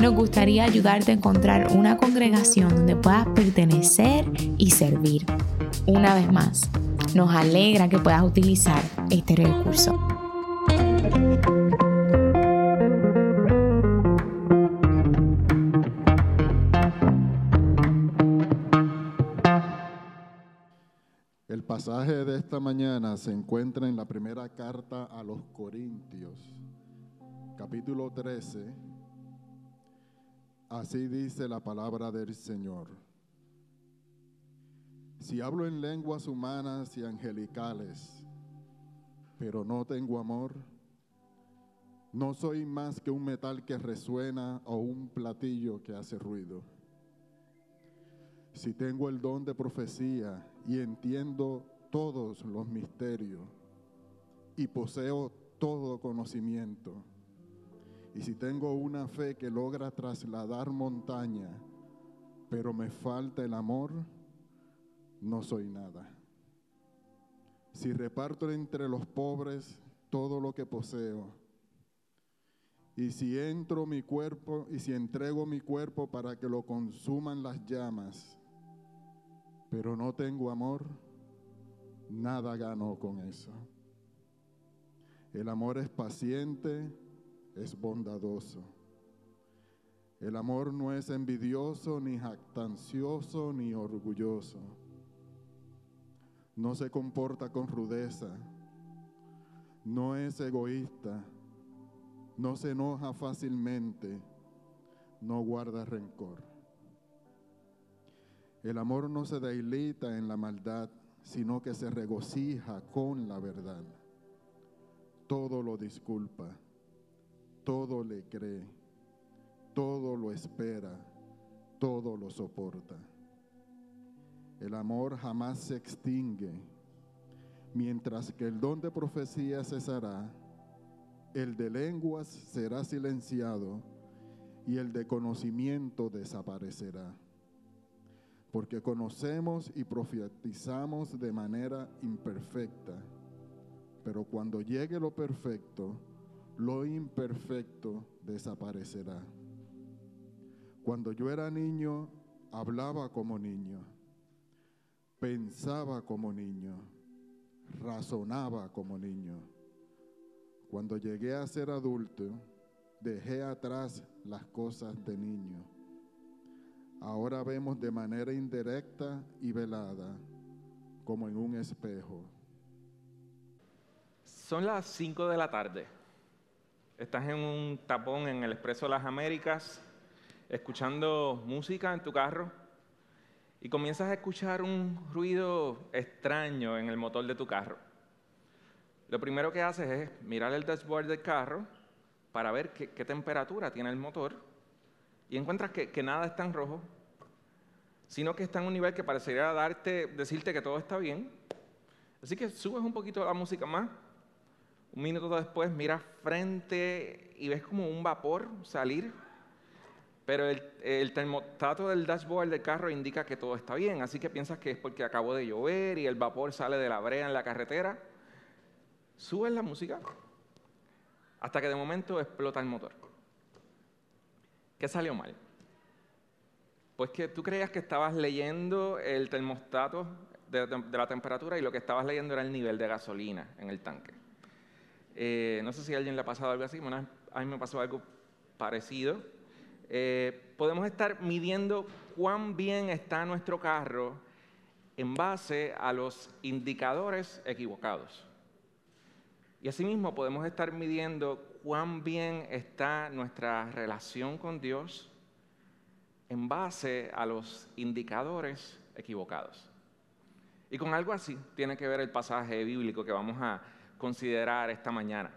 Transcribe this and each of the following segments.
nos gustaría ayudarte a encontrar una congregación donde puedas pertenecer y servir. Una vez más, nos alegra que puedas utilizar este recurso. El pasaje de esta mañana se encuentra en la primera carta a los Corintios, capítulo 13. Así dice la palabra del Señor. Si hablo en lenguas humanas y angelicales, pero no tengo amor, no soy más que un metal que resuena o un platillo que hace ruido. Si tengo el don de profecía y entiendo todos los misterios y poseo todo conocimiento, y si tengo una fe que logra trasladar montaña, pero me falta el amor, no soy nada. Si reparto entre los pobres todo lo que poseo, y si entro mi cuerpo y si entrego mi cuerpo para que lo consuman las llamas, pero no tengo amor, nada gano con eso. El amor es paciente, es bondadoso. El amor no es envidioso, ni jactancioso, ni orgulloso. No se comporta con rudeza. No es egoísta. No se enoja fácilmente. No guarda rencor. El amor no se deleita en la maldad, sino que se regocija con la verdad. Todo lo disculpa, todo le cree, todo lo espera, todo lo soporta. El amor jamás se extingue, mientras que el don de profecía cesará, el de lenguas será silenciado y el de conocimiento desaparecerá porque conocemos y profetizamos de manera imperfecta. Pero cuando llegue lo perfecto, lo imperfecto desaparecerá. Cuando yo era niño, hablaba como niño, pensaba como niño, razonaba como niño. Cuando llegué a ser adulto, dejé atrás las cosas de niño Ahora vemos de manera indirecta y velada, como en un espejo. Son las 5 de la tarde. Estás en un tapón en el Expreso de las Américas, escuchando música en tu carro y comienzas a escuchar un ruido extraño en el motor de tu carro. Lo primero que haces es mirar el dashboard del carro para ver qué, temperatura tiene el motor y encuentras que, nada está en rojo, sino que está en un nivel que parecería darte, decirte que todo está bien. Así que subes un poquito la música más. Un minuto después miras frente y ves como un vapor salir, pero el, termostato del dashboard del carro indica que todo está bien, así que piensas que es porque acabó de llover y el vapor sale de la brea en la carretera. Subes la música hasta que de momento explota el motor. ¿Qué salió mal? Pues que tú creías que estabas leyendo el termostato de, la temperatura y lo que estabas leyendo era el nivel de gasolina en el tanque. Eh, no sé si a alguien le ha pasado algo así, a mí me pasó algo parecido. Eh, podemos estar midiendo cuán bien está nuestro carro en base a los indicadores equivocados. Y asimismo podemos estar midiendo cuán bien está nuestra relación con Dios en base a los indicadores equivocados. Y con algo así tiene que ver el pasaje bíblico que vamos a considerar esta mañana.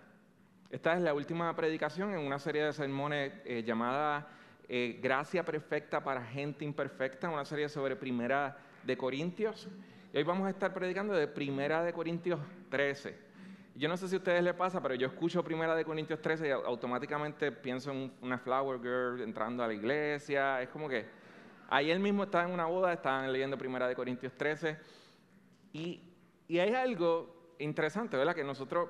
Esta es la última predicación en una serie de sermones eh, llamada eh, Gracia Perfecta para Gente Imperfecta, una serie sobre Primera de Corintios. Y hoy vamos a estar predicando de Primera de Corintios 13. Yo no sé si a ustedes les pasa, pero yo escucho Primera de Corintios 13 y automáticamente pienso en una flower girl entrando a la iglesia. Es como que ayer mismo estaba en una boda, estaban leyendo Primera de Corintios 13 y, y hay algo interesante, ¿verdad? Que nosotros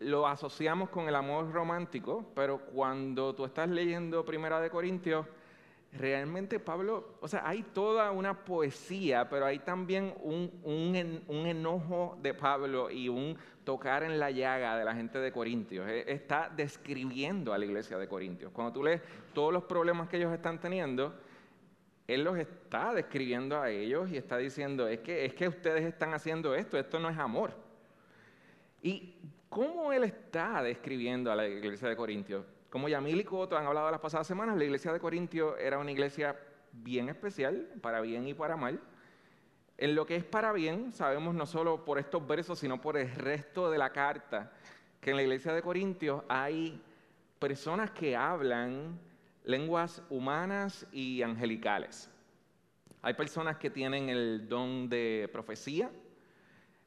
lo asociamos con el amor romántico, pero cuando tú estás leyendo Primera de Corintios, realmente Pablo, o sea, hay toda una poesía, pero hay también un, un, enojo de Pablo y un tocar en la llaga de la gente de Corintios. E, está describiendo a la iglesia de Corintios. Cuando tú lees todos los problemas que ellos están teniendo, él los está describiendo a ellos y está diciendo, es que, es que ustedes están haciendo esto, esto no es amor. ¿Y cómo él está describiendo a la iglesia de Corintios? Como Yamil y Coto han hablado las pasadas semanas, la iglesia de Corintios era una iglesia bien especial, para bien y para mal. En lo que es para bien, sabemos no solo por estos versos, sino por el resto de la carta, que en la iglesia de Corintios hay personas que hablan lenguas humanas y angelicales. Hay personas que tienen el don de profecía,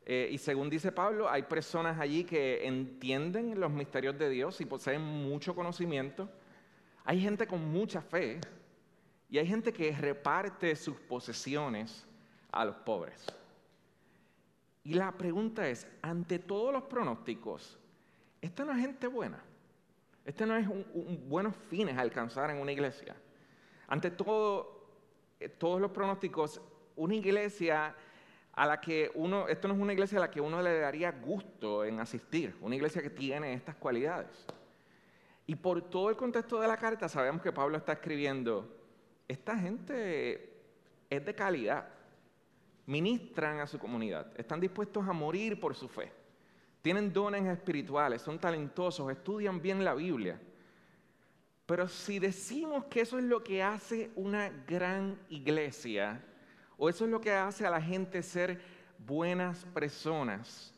eh, y según dice Pablo, hay personas allí que entienden los misterios de Dios y poseen mucho conocimiento. Hay gente con mucha fe y hay gente que reparte sus posesiones a los pobres. Y la pregunta es, ante todos los pronósticos, ¿esta no es gente buena? ¿Este no es buenos fines a alcanzar en una iglesia? Ante todo, eh, todos los pronósticos, una iglesia a la que uno, esto no es una iglesia a la que uno le daría gusto en asistir, una iglesia que tiene estas cualidades. Y por todo el contexto de la carta sabemos que Pablo está escribiendo, esta gente es de calidad, ministran a su comunidad, están dispuestos a morir por su fe, tienen dones espirituales, son talentosos, estudian bien la Biblia. Pero si decimos que eso es lo que hace una gran iglesia, o eso es lo que hace a la gente ser buenas personas,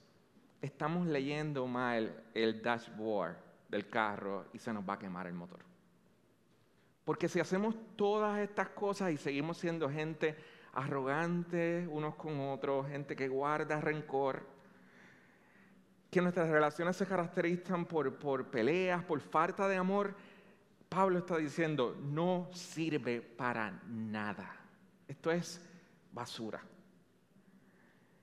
estamos leyendo mal el dashboard del carro y se nos va a quemar el motor. Porque si hacemos todas estas cosas y seguimos siendo gente arrogante unos con otros, gente que guarda rencor, que nuestras relaciones se caracterizan por, por peleas, por falta de amor, Pablo está diciendo, no sirve para nada. Esto es basura.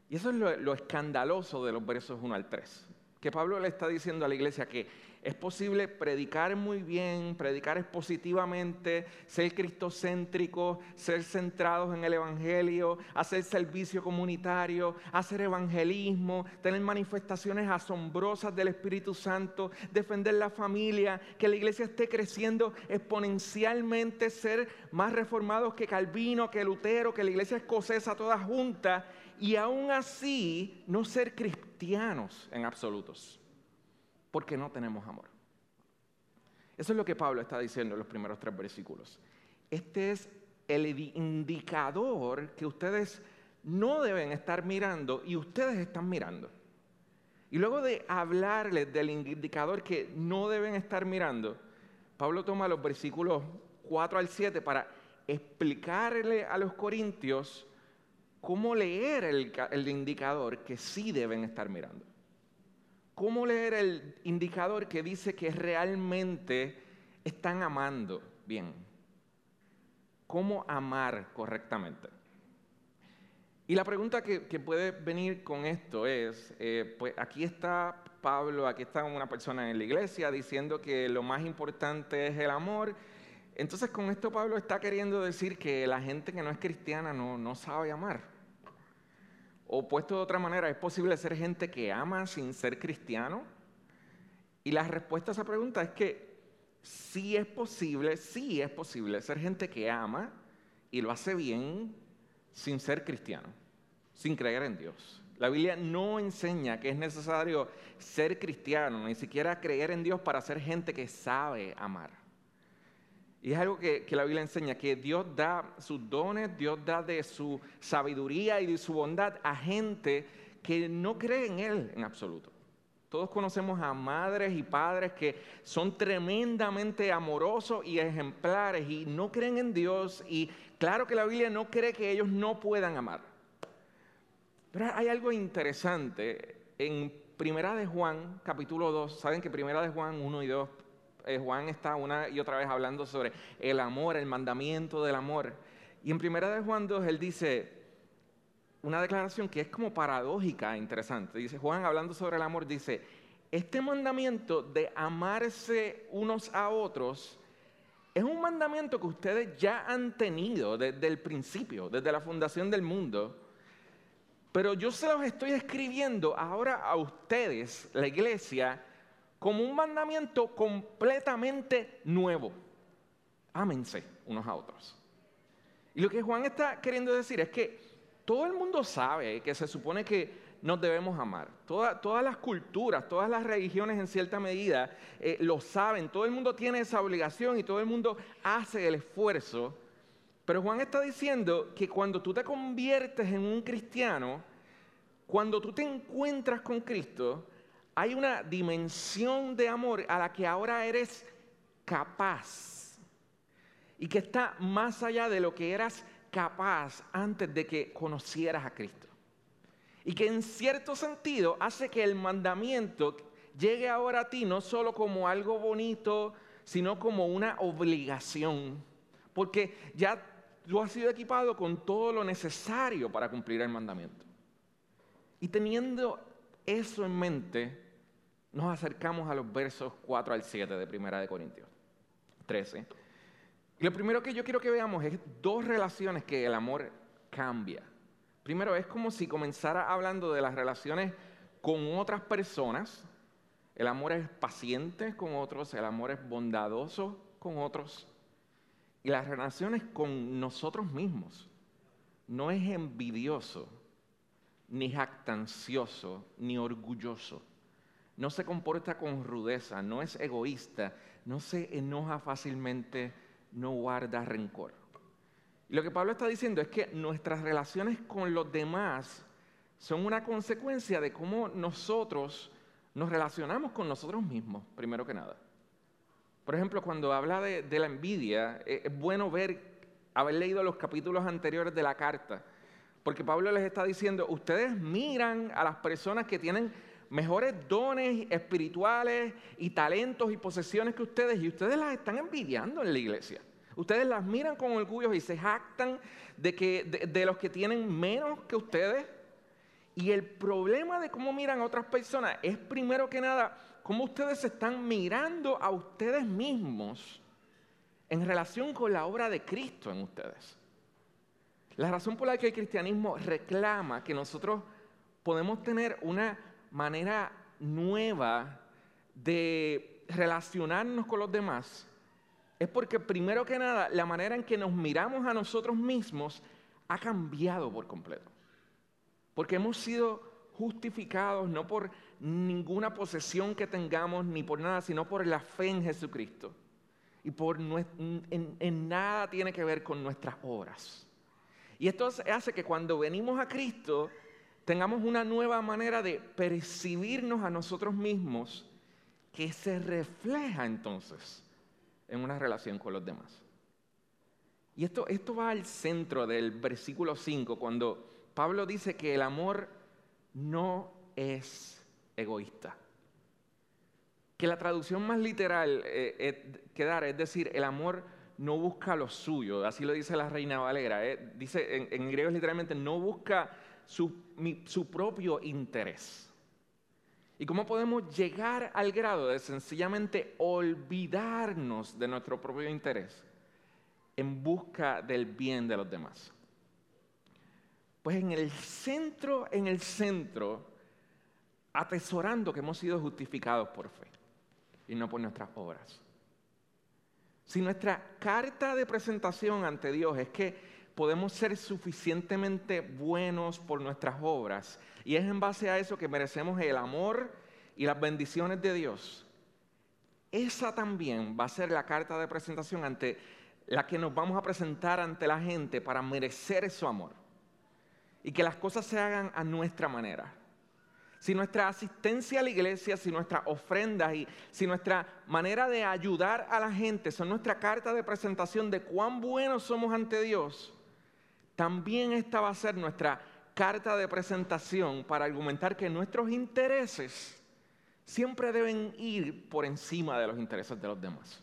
Y eso es lo, escandaloso de los versos 1 al 3. Que Pablo le está diciendo a la iglesia que es posible predicar muy bien, predicar expositivamente, ser cristocéntrico, ser centrados en el Evangelio, hacer servicio comunitario, hacer evangelismo, tener manifestaciones asombrosas del Espíritu Santo, defender la familia, que la iglesia esté creciendo exponencialmente, ser más reformados que Calvino, que Lutero, que la iglesia escocesa toda junta, y aún así no ser cristianos en absolutos porque no tenemos amor. Eso es lo que Pablo está diciendo en los primeros tres versículos. Este es el indicador que ustedes no deben estar mirando y ustedes están mirando. Y luego de hablarles del indicador que no deben estar mirando, Pablo toma los versículos 4 al 7 para explicarle a los corintios cómo leer el, el indicador que sí deben estar mirando. ¿Cómo leer el indicador que dice que realmente están amando bien? ¿Cómo amar correctamente? Y la pregunta que, puede venir con esto es, eh, pues aquí está Pablo, aquí está una persona en la iglesia diciendo que lo más importante es el amor. Entonces con esto Pablo está queriendo decir que la gente que no es cristiana no, no sabe amar. O puesto de otra manera, ¿es posible ser gente que ama sin ser cristiano? Y la respuesta a esa pregunta es que sí es posible, sí es posible ser gente que ama y lo hace bien sin ser cristiano, sin creer en Dios. La Biblia no enseña que es necesario ser cristiano, ni siquiera creer en Dios para ser gente que sabe amar. Y es algo que, la Biblia enseña, que Dios da sus dones, Dios da de su sabiduría y de su bondad a gente que no cree en Él en absoluto. Todos conocemos a madres y padres que son tremendamente amorosos y ejemplares y no creen en Dios y claro que la Biblia no cree que ellos no puedan amar. Pero hay algo interesante en Primera de Juan, capítulo 2. Saben que Primera de Juan 1 y 2, eh, Juan está una y otra vez hablando sobre el amor, el mandamiento del amor. Y en Primera de Juan 2 él dice, una declaración que es como paradójica, interesante. Dice Juan, hablando sobre el amor, dice, este mandamiento de amarse unos a otros es un mandamiento que ustedes ya han tenido desde el principio, desde la fundación del mundo. Pero yo se los estoy escribiendo ahora a ustedes, la iglesia, como un mandamiento completamente nuevo. Ámense unos a otros. Y lo que Juan está queriendo decir es que todo el mundo sabe que se supone que nos debemos amar. todas las culturas, todas las religiones en cierta medida eh, lo saben. Todo el mundo tiene esa obligación y todo el mundo hace el esfuerzo. Pero Juan está diciendo que cuando tú te conviertes en un cristiano, cuando tú te encuentras con Cristo, hay una dimensión de amor a la que ahora eres capaz y que está más allá de lo que eras capaz antes de que conocieras a Cristo. Y que en cierto sentido hace que el mandamiento llegue ahora a ti no solo como algo bonito, sino como una obligación. Porque ya tú has sido equipado con todo lo necesario para cumplir el mandamiento. Y teniendo eso en mente, nos acercamos a los versos 4 al 7 de Primera de Corintios 13 y lo primero que yo quiero que veamos es dos relaciones que el amor cambia. Primero, es como si comenzara hablando de las relaciones con otras personas. El amor es paciente con otros, el amor es bondadoso con otros. Y las relaciones con nosotros mismos. No es envidioso, ni jactancioso, ni orgulloso. No se comporta con rudeza, no es egoísta, no se enoja fácilmente no guarda rencor. Y lo que Pablo está diciendo es que nuestras relaciones con los demás son una consecuencia de cómo nosotros nos relacionamos con nosotros mismos, primero que nada. Por ejemplo, cuando habla de, la envidia, eh, es bueno ver, haber leído los capítulos anteriores de la carta, porque Pablo les está diciendo, ustedes miran a las personas que tienen mejores dones espirituales y talentos y posesiones que ustedes y ustedes las están envidiando en la iglesia. Ustedes las miran con orgullo y se jactan de, que, de, los que tienen menos que ustedes. Y el problema de cómo miran a otras personas es primero que nada cómo ustedes se están mirando a ustedes mismos en relación con la obra de Cristo en ustedes. La razón por la que el cristianismo reclama que nosotros podemos tener una manera nueva de relacionarnos con los demás es porque primero que nada la manera en que nos miramos a nosotros mismos ha cambiado por completo. Porque hemos sido justificados no por ninguna posesión que tengamos ni por nada, sino por la fe en Jesucristo. Y por en, en nada tiene que ver con nuestras obras. Y esto hace que cuando venimos a Cristo tengamos una nueva manera de percibirnos a nosotros mismos que se refleja entonces en una relación con los demás. Y esto, esto va al centro del versículo 5, cuando Pablo dice que el amor no es egoísta. Que la traducción más literal eh, que dar es decir, el amor no busca lo suyo, así lo dice la Reina Valera. Eh, dice en, en griego literalmente, no busca su, propio interés. ¿Y cómo podemos llegar al grado de sencillamente olvidarnos de nuestro propio interés en busca del bien de los demás? Pues en el centro, en el centro, atesorando que hemos sido justificados por fe y no por nuestras obras. Si nuestra carta de presentación ante Dios es que podemos ser suficientemente buenos por nuestras obras. Y es en base a eso que merecemos el amor y las bendiciones de Dios. Esa también va a ser la carta de presentación ante la que nos vamos a presentar ante la gente para merecer su amor. Y que las cosas se hagan a nuestra manera. si nuestra asistencia a la iglesia, si nuestras ofrendas y si nuestra manera de ayudar a la gente son nuestra carta de presentación de cuán buenos somos ante Dios, también esta va a ser nuestra carta de presentación para argumentar que nuestros intereses siempre deben ir por encima de los intereses de los demás.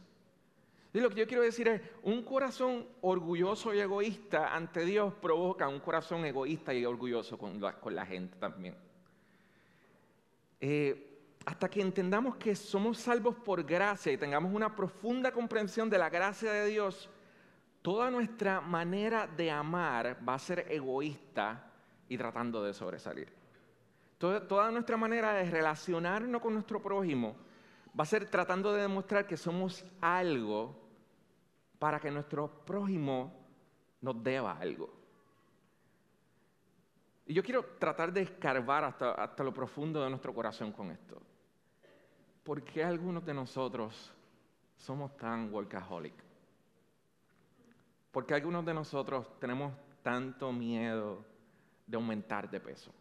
Lo que yo quiero decir es, un corazón orgulloso y egoísta ante Dios provoca un corazón egoísta y orgulloso con la, gente también. Eh, hasta que entendamos que somos salvos por gracia y tengamos una profunda comprensión de la gracia de Dios, toda nuestra manera de amar va a ser egoísta y tratando de sobresalir. Toda, nuestra manera de relacionarnos con nuestro prójimo va a ser tratando de demostrar que somos algo para que nuestro prójimo nos deba algo. Y yo quiero tratar de escarbar hasta, hasta lo profundo de nuestro corazón con esto. ¿Por qué algunos de nosotros somos tan workaholic? ¿Por qué algunos de nosotros tenemos tanto miedo de aumentar de peso?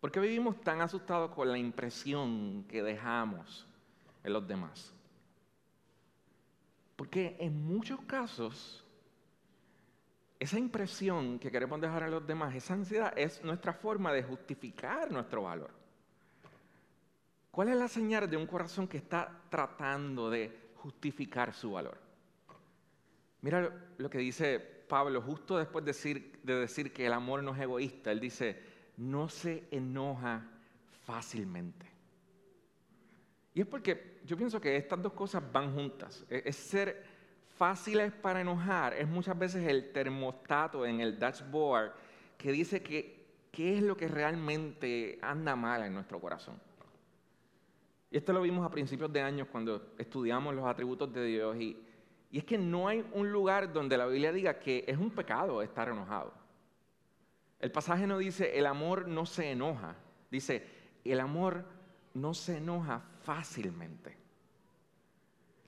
¿Por qué vivimos tan asustados con la impresión que dejamos en los demás? Porque en muchos casos, esa impresión que queremos dejar en los demás, esa ansiedad es nuestra forma de justificar nuestro valor. ¿Cuál es la señal de un corazón que está tratando de justificar su valor? Mira lo que dice Pablo justo después de decir, de decir que el amor no es egoísta. Él dice, no se enoja fácilmente. Y es porque yo pienso que estas dos cosas van juntas. E, es ser fáciles para enojar, es muchas veces el termostato en el dashboard que dice que qué es lo que realmente anda mal en nuestro corazón. Y esto lo vimos a principios de años cuando estudiamos los atributos de Dios y, y es que no hay un lugar donde la Biblia diga que es un pecado estar enojado. El pasaje no dice el amor no se enoja, dice el amor no se enoja fácilmente.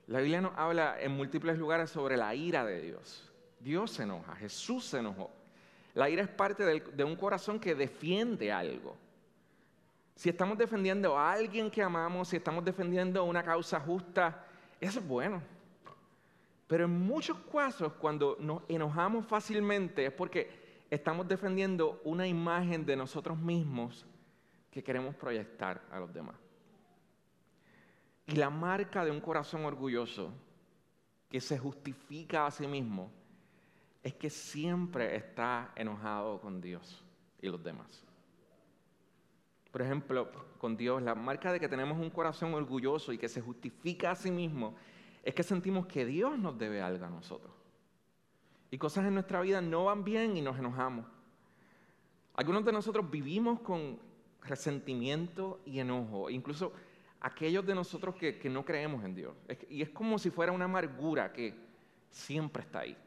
La Biblia nos habla en múltiples lugares sobre la ira de Dios. Dios se enoja, Jesús se enojó. La ira es parte de un corazón que defiende algo. Si estamos defendiendo a alguien que amamos, si estamos defendiendo una causa justa, eso es bueno. Pero en muchos casos, cuando nos enojamos fácilmente, es porque estamos defendiendo una imagen de nosotros mismos que queremos proyectar a los demás. Y la marca de un corazón orgulloso que se justifica a sí mismo es que siempre está enojado con Dios y los demás. Por ejemplo, con Dios, la marca de que tenemos un corazón orgulloso y que se justifica a sí mismo es que sentimos que Dios nos debe algo a nosotros y cosas en nuestra vida no van bien y nos enojamos. Algunos de nosotros vivimos con resentimiento y enojo, incluso aquellos de nosotros que, no creemos en Dios. y es como si fuera una amargura que siempre está ahí.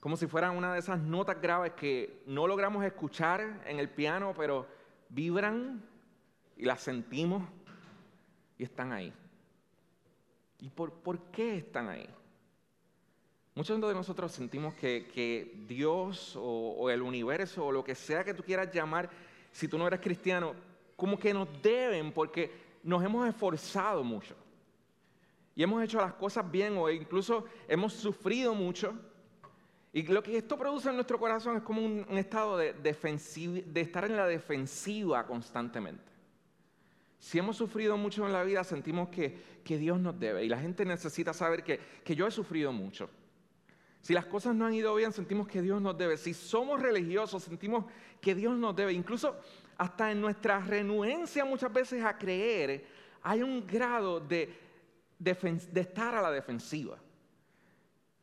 Como si fuera una de esas notas graves que no logramos escuchar en el piano, pero vibran y las sentimos y están ahí. ¿Y por, por qué están ahí? Muchos de nosotros sentimos que, Dios o, el universo o lo que sea que tú quieras llamar, si tú no eres cristiano, como que nos deben porque nos hemos esforzado mucho. Y hemos hecho las cosas bien o incluso hemos sufrido mucho. Y lo que esto produce en nuestro corazón es como un, estado de, de estar en la defensiva constantemente. Si hemos sufrido mucho en la vida, sentimos que, Dios nos debe. Y la gente necesita saber que, yo he sufrido mucho si las cosas no han ido bien, sentimos que Dios nos debe. Si somos religiosos, sentimos que Dios nos debe. Incluso hasta en nuestra renuencia muchas veces a creer, hay un grado de estar a la defensiva.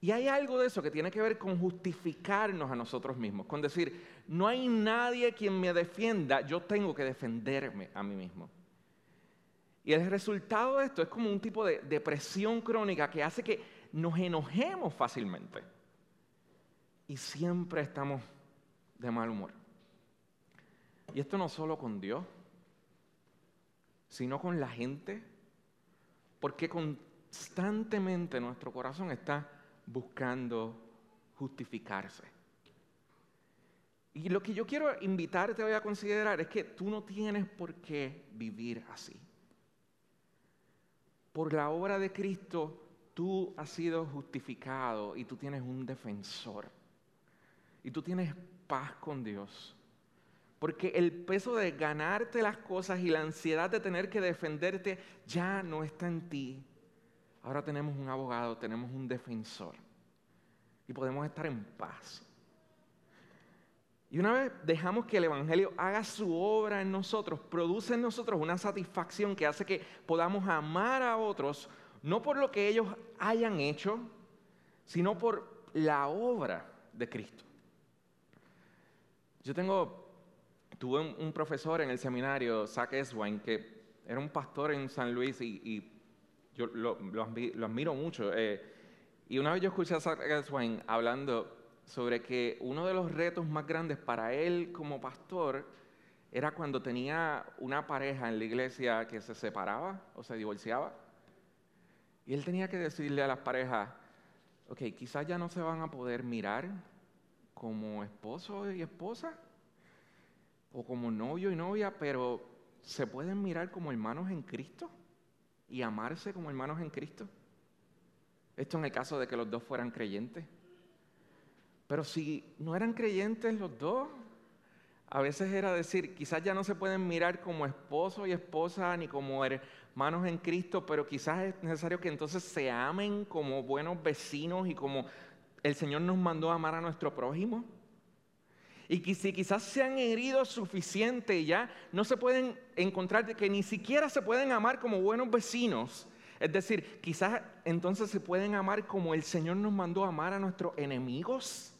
Y hay algo de eso que tiene que ver con justificarnos a nosotros mismos, con decir, no hay nadie quien me defienda, yo tengo que defenderme a mí mismo. Y el resultado de esto es como un tipo de depresión crónica que hace que nos enojemos fácilmente y siempre estamos de mal humor. Y esto no solo con Dios, sino con la gente, porque constantemente nuestro corazón está buscando justificarse. Y lo que yo quiero invitarte hoy a considerar es que tú no tienes por qué vivir así. Por la obra de Cristo tú has sido justificado y tú tienes un defensor. Y tú tienes paz con Dios. Porque el peso de ganarte las cosas y la ansiedad de tener que defenderte ya no está en ti. Ahora tenemos un abogado, tenemos un defensor. Y podemos estar en paz. Y una vez dejamos que el Evangelio haga su obra en nosotros, produce en nosotros una satisfacción que hace que podamos amar a otros no por lo que ellos hayan hecho, sino por la obra de Cristo. Yo tengo, tuve un, profesor en el seminario, Zach Eswine, que era un pastor en San Luis y, yo lo, admiro mucho. Eh, y una vez yo escuché a Zach Eswine hablando sobre que uno de los retos más grandes para él como pastor era cuando tenía una pareja en la iglesia que se separaba o se divorciaba. Y él tenía que decirle a las parejas, ok, quizás ya no se van a poder mirar como esposo y esposa, o como novio y novia, pero se pueden mirar como hermanos en Cristo y amarse como hermanos en Cristo. Esto en el caso de que los dos fueran creyentes. Pero si no eran creyentes los dos, a veces era decir, quizás ya no se pueden mirar como esposo y esposa ni como hermanos en Cristo, pero quizás es necesario que entonces se amen como buenos vecinos y como el Señor nos mandó a amar a nuestro prójimo. Y que si quizás se han herido suficiente ya no se pueden encontrar, que ni siquiera se pueden amar como buenos vecinos. Es decir, quizás entonces se pueden amar como el Señor nos mandó a amar a nuestros enemigos.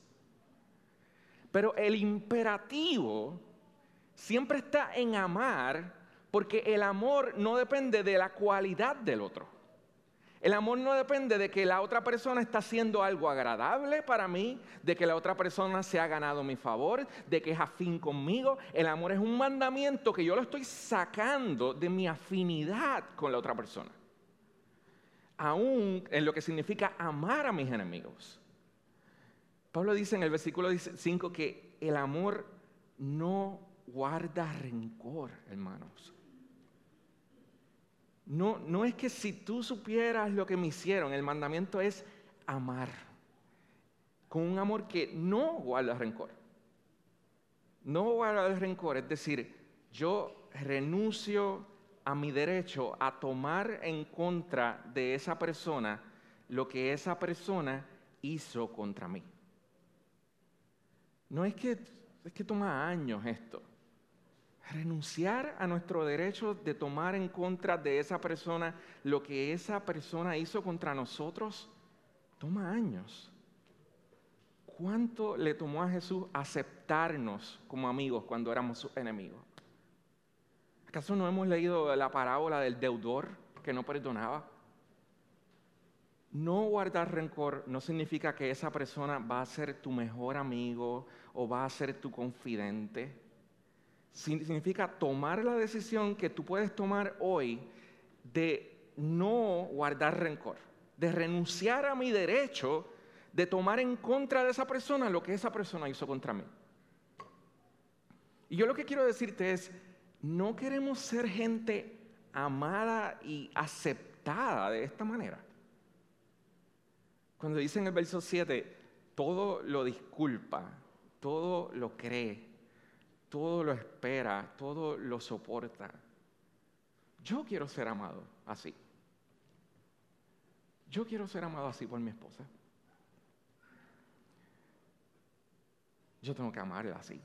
Pero el imperativo siempre está en amar porque el amor no depende de la cualidad del otro. El amor no depende de que la otra persona está haciendo algo agradable para mí, de que la otra persona se ha ganado mi favor, de que es afín conmigo. El amor es un mandamiento que yo lo estoy sacando de mi afinidad con la otra persona. Aún en lo que significa amar a mis enemigos. Pablo dice en el versículo 5 que el amor no guarda rencor, hermanos. No, no es que si tú supieras lo que me hicieron, el mandamiento es amar. Con un amor que no guarda rencor. No guarda rencor, es decir, yo renuncio a mi derecho a tomar en contra de esa persona lo que esa persona hizo contra mí. No es que, es que toma años esto. Renunciar a nuestro derecho de tomar en contra de esa persona lo que esa persona hizo contra nosotros, toma años. ¿Cuánto le tomó a Jesús aceptarnos como amigos cuando éramos sus enemigos? ¿Acaso no hemos leído la parábola del deudor que no perdonaba? No guardar rencor no significa que esa persona va a ser tu mejor amigo o va a ser tu confidente. Significa tomar la decisión que tú puedes tomar hoy de no guardar rencor, de renunciar a mi derecho de tomar en contra de esa persona lo que esa persona hizo contra mí. Y yo lo que quiero decirte es, no queremos ser gente amada y aceptada de esta manera. Cuando dice en el verso 7, todo lo disculpa, todo lo cree, todo lo espera, todo lo soporta. Yo quiero ser amado así. Yo quiero ser amado así por mi esposa. Yo tengo que amarla así.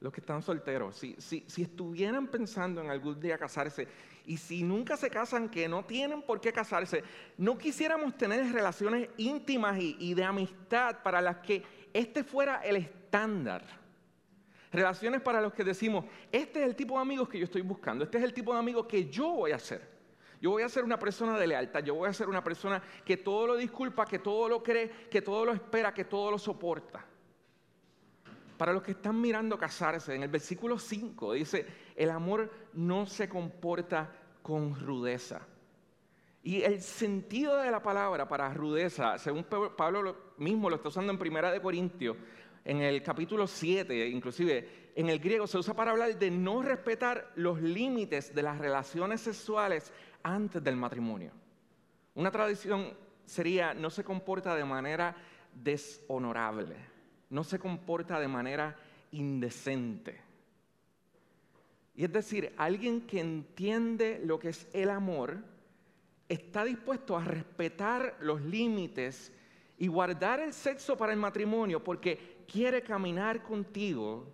Los que están solteros, si, si, si estuvieran pensando en algún día casarse, y si nunca se casan, que no tienen por qué casarse, no quisiéramos tener relaciones íntimas y, de amistad para las que este fuera el estándar. Relaciones para los que decimos, este es el tipo de amigos que yo estoy buscando, este es el tipo de amigos que yo voy a ser. Yo voy a ser una persona de lealtad, yo voy a ser una persona que todo lo disculpa, que todo lo cree, que todo lo espera, que todo lo soporta. Para los que están mirando casarse, en el versículo 5 dice, el amor no se comporta con rudeza. Y el sentido de la palabra para rudeza, según Pablo mismo lo está usando en Primera de Corintios, en el capítulo 7, inclusive en el griego, se usa para hablar de no respetar los límites de las relaciones sexuales antes del matrimonio. Una tradición sería no se comporta de manera deshonorable, no se comporta de manera indecente. Y es decir, alguien que entiende lo que es el amor está dispuesto a respetar los límites y guardar el sexo para el matrimonio porque quiere caminar contigo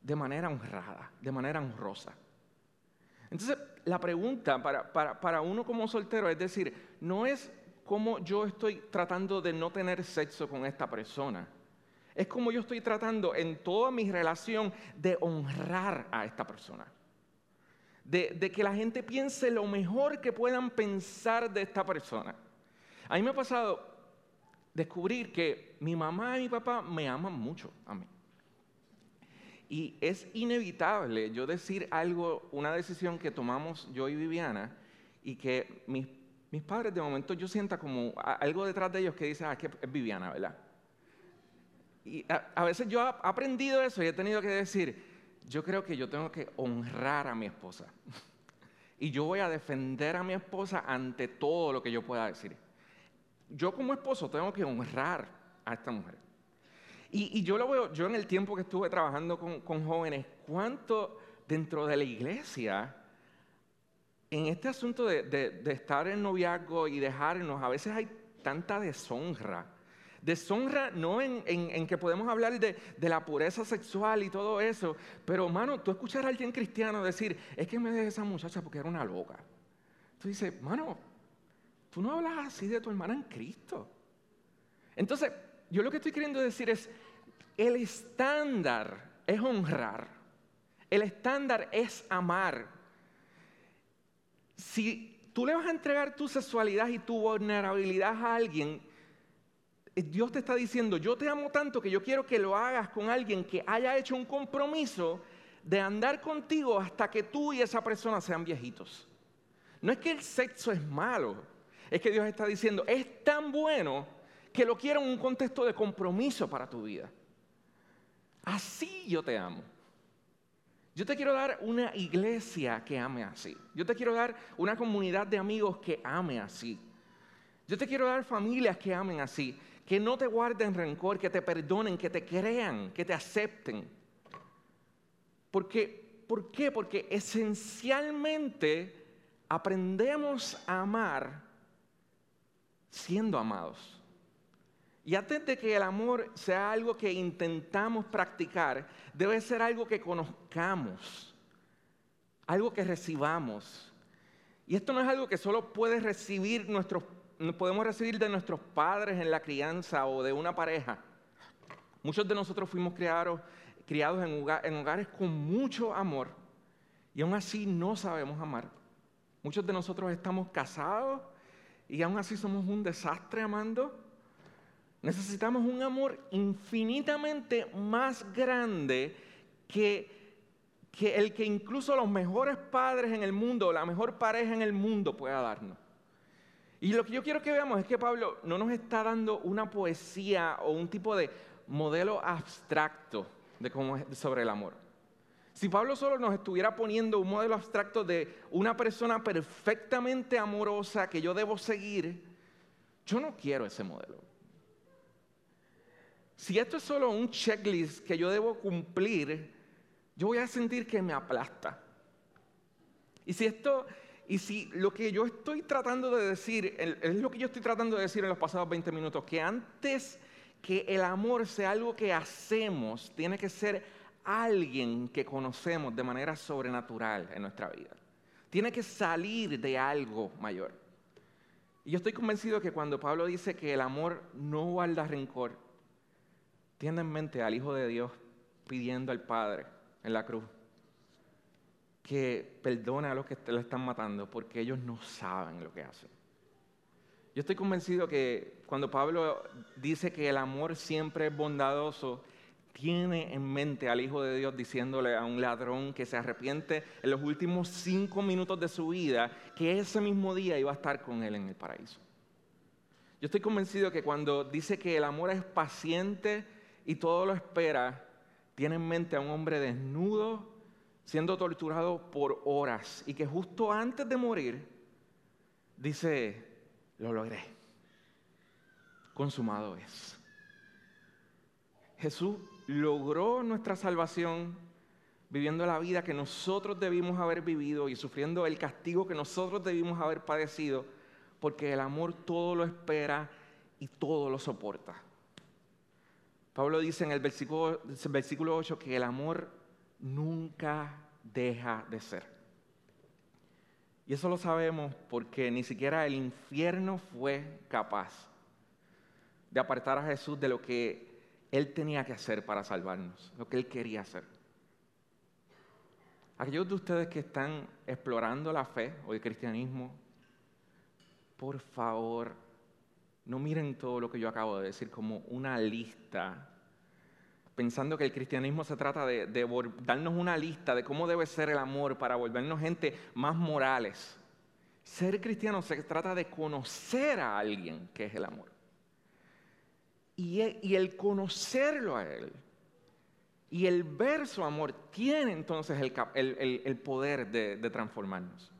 de manera honrada, de manera honrosa. Entonces, la pregunta para, para, uno como soltero es decir, no es cómo yo estoy tratando de no tener sexo con esta persona. Es como yo estoy tratando en toda mi relación de honrar a esta persona. De, que la gente piense lo mejor que puedan pensar de esta persona. A mí me ha pasado descubrir que mi mamá y mi papá me aman mucho a mí. Y es inevitable yo decir algo, una decisión que tomamos yo y Viviana, y que mis, mis padres de momento yo sienta como algo detrás de ellos que dice, ah, que es Viviana, ¿verdad? Y a, veces yo he aprendido eso y he tenido que decir, yo creo que yo tengo que honrar a mi esposa. y yo voy a defender a mi esposa ante todo lo que yo pueda decir. Yo como esposo tengo que honrar a esta mujer. Y, yo lo veo, yo en el tiempo que estuve trabajando con, jóvenes, cuánto dentro de la iglesia, en este asunto de, estar en noviazgo y dejarnos, a veces hay tanta deshonra. Deshonra no en, que podemos hablar de, la pureza sexual y todo eso, pero mano, tú escuchar a alguien cristiano decir, es que me dejé esa muchacha porque era una loca. Tú dices, mano, tú no hablas así de tu hermana en Cristo. Entonces, yo lo que estoy queriendo decir es, el estándar es honrar, el estándar es amar. Si tú le vas a entregar tu sexualidad y tu vulnerabilidad a alguien, Dios te está diciendo, yo te amo tanto que yo quiero que lo hagas con alguien que haya hecho un compromiso de andar contigo hasta que tú y esa persona sean viejitos. No es que el sexo es malo, es que Dios está diciendo, es tan bueno que lo quiero en un contexto de compromiso para tu vida. Así yo te amo. Yo te quiero dar una iglesia que ame así. Yo te quiero dar una comunidad de amigos que ame así. Yo te quiero dar familias que amen así, que no te guarden rencor, que te perdonen, que te crean, que te acepten. Porque, ¿Por qué? Porque esencialmente aprendemos a amar siendo amados. Y antes de que el amor sea algo que intentamos practicar, debe ser algo que conozcamos, algo que recibamos. Y esto no es algo que solo puede recibir nuestros, podemos recibir de nuestros padres en la crianza o de una pareja. Muchos de nosotros fuimos criados, criados en, hogares con mucho amor y aún así no sabemos amar. Muchos de nosotros estamos casados y aún así somos un desastre amando. Necesitamos un amor infinitamente más grande que, que el que incluso los mejores padres en el mundo, la mejor pareja en el mundo pueda darnos. Y lo que yo quiero que veamos es que Pablo no nos está dando una poesía o un tipo de modelo abstracto de cómo es sobre el amor. Si Pablo solo nos estuviera poniendo un modelo abstracto de una persona perfectamente amorosa que yo debo seguir, yo no quiero ese modelo. Si esto es solo un checklist que yo debo cumplir, yo voy a sentir que me aplasta. Y si esto, y si lo que yo estoy tratando de decir, es lo que yo estoy tratando de decir en los pasados 20 minutos, que antes que el amor sea algo que hacemos, tiene que ser alguien que conocemos de manera sobrenatural en nuestra vida. Tiene que salir de algo mayor. Y yo estoy convencido que cuando Pablo dice que el amor no guarda rencor, tiene en mente al Hijo de Dios pidiendo al Padre en la cruz que perdone a los que le están matando porque ellos no saben lo que hacen. Yo estoy convencido que cuando Pablo dice que el amor siempre es bondadoso, tiene en mente al Hijo de Dios diciéndole a un ladrón que se arrepiente en los últimos cinco minutos de su vida, que ese mismo día iba a estar con él en el paraíso. Yo estoy convencido que cuando dice que el amor es paciente, y todo lo espera, tiene en mente a un hombre desnudo, siendo torturado por horas, y que justo antes de morir, dice, lo logré, consumado es. Jesús logró nuestra salvación viviendo la vida que nosotros debimos haber vivido y sufriendo el castigo que nosotros debimos haber padecido, porque el amor todo lo espera y todo lo soporta. Pablo dice en el versículo, versículo 8 que el amor nunca deja de ser. Y eso lo sabemos porque ni siquiera el infierno fue capaz de apartar a Jesús de lo que él tenía que hacer para salvarnos, lo que él quería hacer. Aquellos de ustedes que están explorando la fe o el cristianismo, por favor, no miren todo lo que yo acabo de decir como una lista, pensando que el cristianismo se trata de, darnos una lista de cómo debe ser el amor para volvernos gente más morales. Ser cristiano se trata de conocer a alguien que es el amor. Y, e, el conocerlo a Él y el ver su amor tiene entonces el, poder de, de, transformarnos.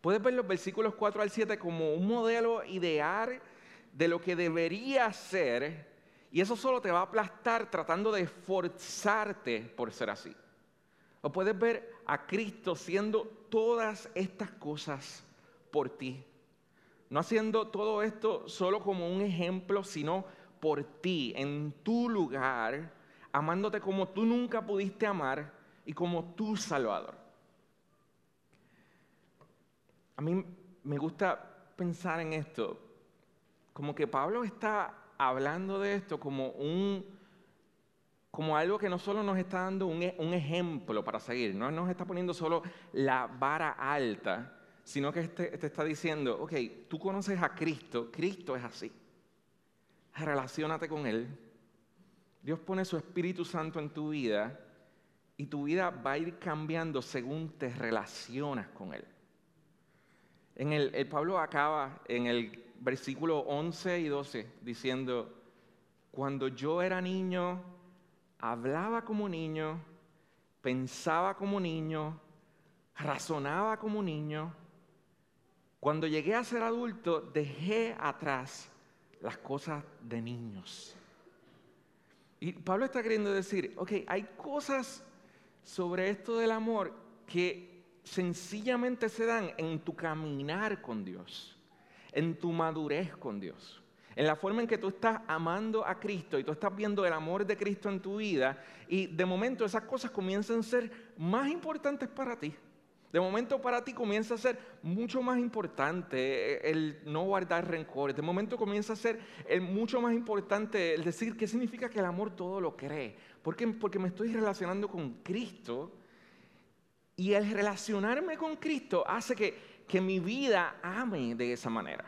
Puedes ver los versículos 4 al 7 como un modelo ideal de lo que debería ser y eso solo te va a aplastar tratando de forzarte por ser así. O puedes ver a Cristo siendo todas estas cosas por ti. No haciendo todo esto solo como un ejemplo, sino por ti, en tu lugar, amándote como tú nunca pudiste amar y como tu Salvador. A mí me gusta pensar en esto, como que Pablo está hablando de esto como un como algo que no solo nos está dando un, un, ejemplo para seguir, no nos está poniendo solo la vara alta, sino que este, te está diciendo, ok, tú conoces a Cristo, Cristo es así, relacionate con Él, Dios pone su Espíritu Santo en tu vida y tu vida va a ir cambiando según te relacionas con Él. En el, el, Pablo acaba en el versículo 11 y 12 diciendo, cuando yo era niño, hablaba como niño, pensaba como niño, razonaba como niño. Cuando llegué a ser adulto, dejé atrás las cosas de niños. Y Pablo está queriendo decir, ok, hay cosas sobre esto del amor que sencillamente se dan en tu caminar con Dios, en tu madurez con Dios, en la forma en que tú estás amando a Cristo y tú estás viendo el amor de Cristo en tu vida y de momento esas cosas comienzan a ser más importantes para ti. De momento para ti comienza a ser mucho más importante el no guardar rencores. De momento comienza a ser mucho más importante el decir qué significa que el amor todo lo cree. ¿Por qué? Porque me estoy relacionando con Cristo y el relacionarme con Cristo hace que, que mi vida ame de esa manera.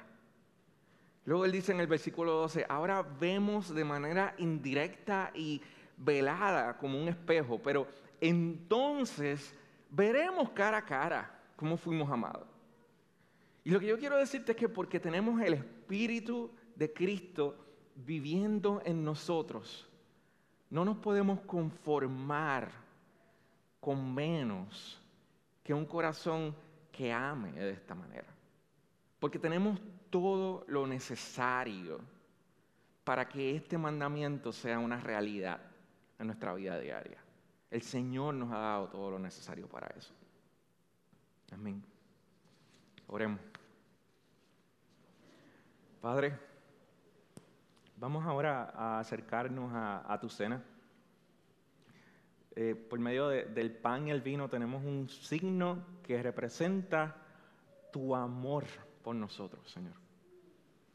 Luego él dice en el versículo 12, ahora vemos de manera indirecta y velada como un espejo, pero entonces veremos cara a cara cómo fuimos amados. Y lo que yo quiero decirte es que porque tenemos el Espíritu de Cristo viviendo en nosotros, no nos podemos conformar con menos que un corazón que ame de esta manera. Porque tenemos todo lo necesario para que este mandamiento sea una realidad en nuestra vida diaria. El Señor nos ha dado todo lo necesario para eso. Amén. Oremos. Padre, vamos ahora a acercarnos a, tu cena. Eh, por medio del pan y el vino tenemos un signo que representa tu amor por nosotros, Señor.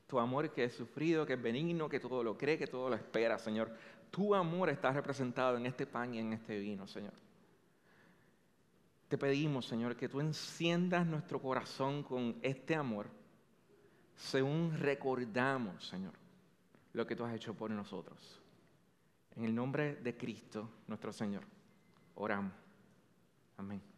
Tu amor que es sufrido, que es benigno, que todo lo cree, que todo lo espera, Señor tu amor está representado en este pan y en este vino, Señor. Te pedimos, Señor, que tú enciendas nuestro corazón con este amor, según recordamos, Señor, lo que tú has hecho por nosotros. En el nombre de Cristo, nuestro Señor, oramos. Amén.